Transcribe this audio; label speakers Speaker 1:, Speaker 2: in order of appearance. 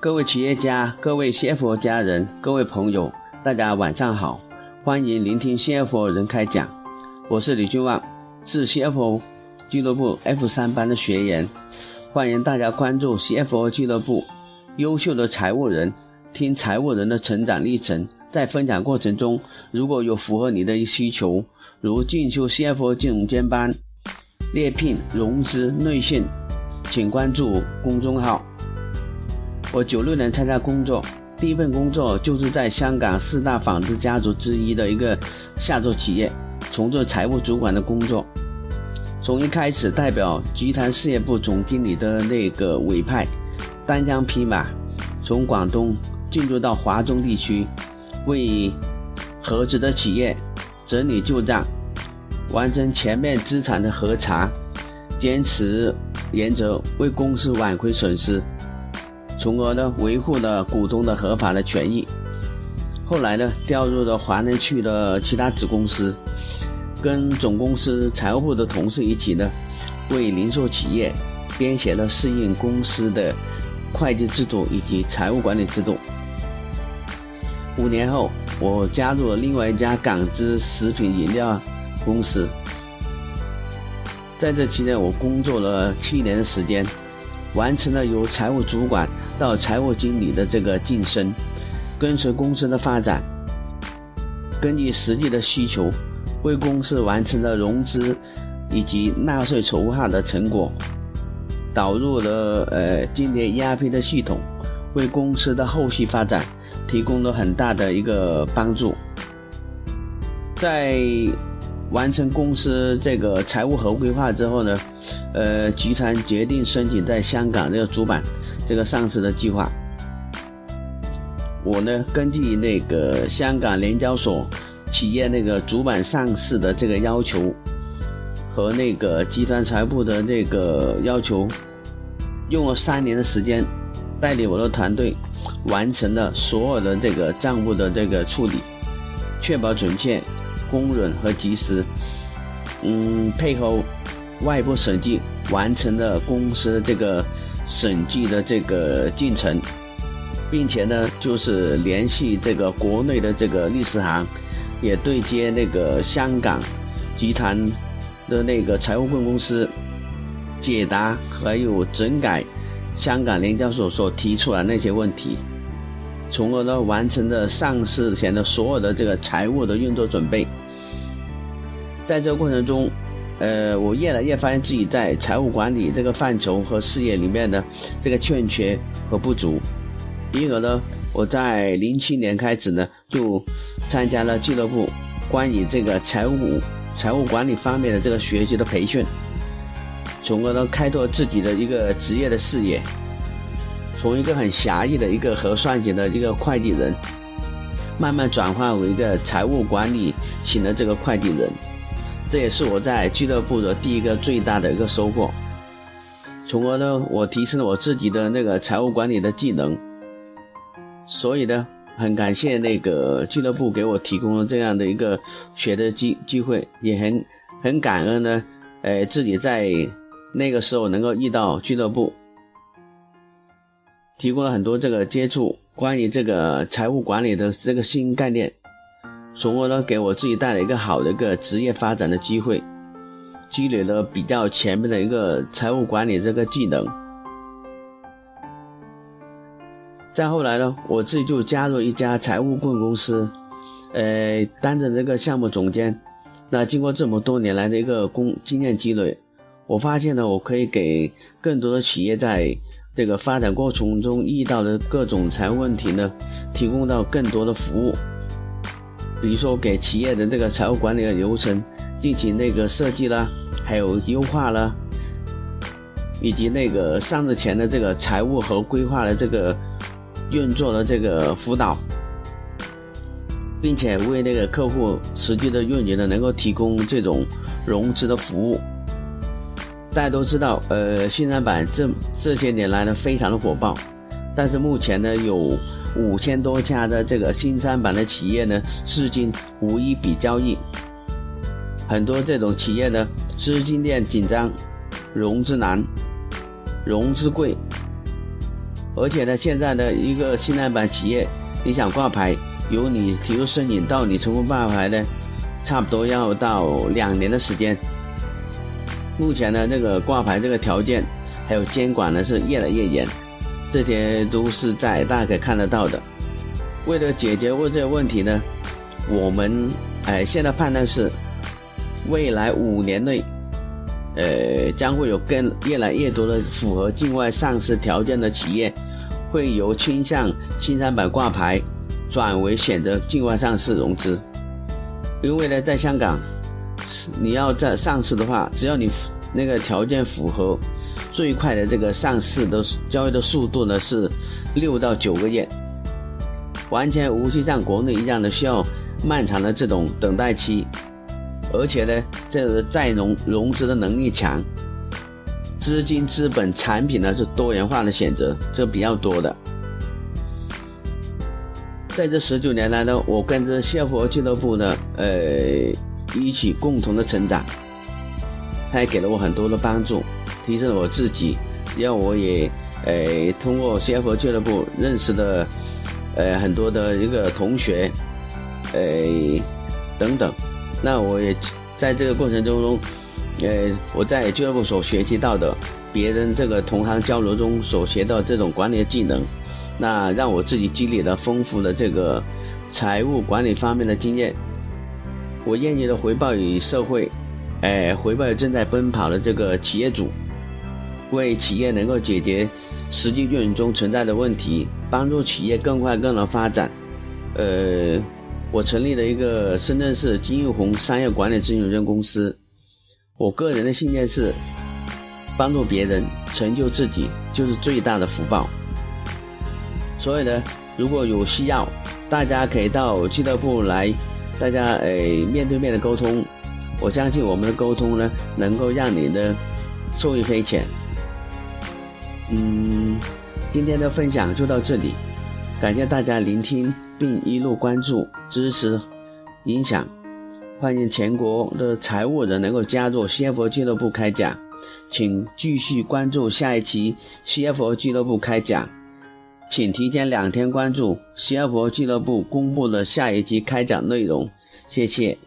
Speaker 1: 各位企业家、各位 CFO 家人、各位朋友，大家晚上好，欢迎聆听 CFO 人开讲，我是李俊旺，是 CFO 俱乐部 F 三班的学员，欢迎大家关注 CFO 俱乐部，优秀的财务人听财务人的成长历程，在分享过程中，如果有符合你的需求，如进修 CFO 金融监班、猎聘、融资、内训，请关注公众号。我九六年参加工作，第一份工作就是在香港四大纺织家族之一的一个下作企业，从做财务主管的工作。从一开始代表集团事业部总经理的那个委派，单枪匹马从广东进入到华中地区，为合资的企业整理旧账，完成全面资产的核查，坚持原则，为公司挽回损失。从而呢维护了股东的合法的权益。后来呢调入了华南区的其他子公司，跟总公司财务部的同事一起呢，为零售企业编写了适应公司的会计制度以及财务管理制度。五年后，我加入了另外一家港资食品饮料公司，在这期间我工作了七年的时间。完成了由财务主管到财务经理的这个晋升，跟随公司的发展，根据实际的需求，为公司完成了融资以及纳税筹划的成果，导入了呃今年 ERP 的系统，为公司的后续发展提供了很大的一个帮助，在。完成公司这个财务合规划之后呢，呃，集团决定申请在香港这个主板这个上市的计划。我呢，根据那个香港联交所企业那个主板上市的这个要求和那个集团财务的这个要求，用了三年的时间，带领我的团队完成了所有的这个账务的这个处理，确保准确。公允和及时，嗯，配合外部审计，完成了公司这个审计的这个进程，并且呢，就是联系这个国内的这个律师行，也对接那个香港集团的那个财务顾问公司，解答还有整改香港联交所所提出来那些问题，从而呢，完成了上市前的所有的这个财务的运作准备。在这个过程中，呃，我越来越发现自己在财务管理这个范畴和事业里面的这个欠缺和不足，因而呢，我在零七年开始呢，就参加了俱乐部关于这个财务财务管理方面的这个学习的培训，从而呢，开拓自己的一个职业的视野，从一个很狭义的一个核算型的一个会计人，慢慢转化为一个财务管理型的这个会计人。这也是我在俱乐部的第一个最大的一个收获，从而呢，我提升了我自己的那个财务管理的技能。所以呢，很感谢那个俱乐部给我提供了这样的一个学的机机会，也很很感恩呢，呃，自己在那个时候能够遇到俱乐部，提供了很多这个接触关于这个财务管理的这个新概念。从而呢，给我自己带来一个好的一个职业发展的机会，积累了比较前面的一个财务管理这个技能。再后来呢，我自己就加入一家财务顾问公司，呃，担任这个项目总监。那经过这么多年来的一个工经验积累，我发现呢，我可以给更多的企业在这个发展过程中遇到的各种财务问题呢，提供到更多的服务。比如说，给企业的这个财务管理的流程进行那个设计啦，还有优化啦，以及那个上市前的这个财务和规划的这个运作的这个辅导，并且为那个客户实际的运营呢，能够提供这种融资的服务。大家都知道，呃，新三板这这些年来呢，非常的火爆，但是目前呢，有。五千多家的这个新三板的企业呢，至今无一笔交易，很多这种企业呢，资金链紧张，融资难，融资贵，而且呢，现在的一个新三板企业，你想挂牌，由你提出申请到你成功挂牌呢，差不多要到两年的时间。目前呢，这个挂牌这个条件还有监管呢是越来越严，这些都是在大家可以看得到的。为了解决过这个问题呢，我们哎现在判断是，未来五年内，呃将会有更越来越多的符合境外上市条件的企业，会由倾向新三板挂牌，转为选择境外上市融资。因为呢，在香港。你要在上市的话，只要你那个条件符合，最快的这个上市的交易的速度呢是六到九个月，完全无需像国内一样的需要漫长的这种等待期，而且呢，这个再融融资的能力强，资金、资本、产品呢是多元化的选择，这比较多的。在这十九年来呢，我跟着谢佛俱乐部呢，呃。一起共同的成长，他也给了我很多的帮助，提升了我自己，让我也，呃，通过 CFO 俱乐部认识的，呃，很多的一个同学，呃，等等。那我也在这个过程中，呃，我在俱乐部所学习到的，别人这个同行交流中所学到这种管理的技能，那让我自己积累了丰富的这个财务管理方面的经验。我愿意的回报于社会，哎，回报正在奔跑的这个企业主，为企业能够解决实际运营中存在的问题，帮助企业更快更能发展。呃，我成立了一个深圳市金玉红商业管理咨询有限公司。我个人的信念是，帮助别人成就自己就是最大的福报。所以呢，如果有需要，大家可以到俱乐部来。大家诶，面对面的沟通，我相信我们的沟通呢，能够让你的受益匪浅。嗯，今天的分享就到这里，感谢大家聆听并一路关注、支持、影响。欢迎全国的财务人能够加入 CFO 俱乐部开讲，请继续关注下一期 CFO 俱乐部开讲。请提前两天关注西尔伯俱乐部公布的下一期开讲内容，谢谢。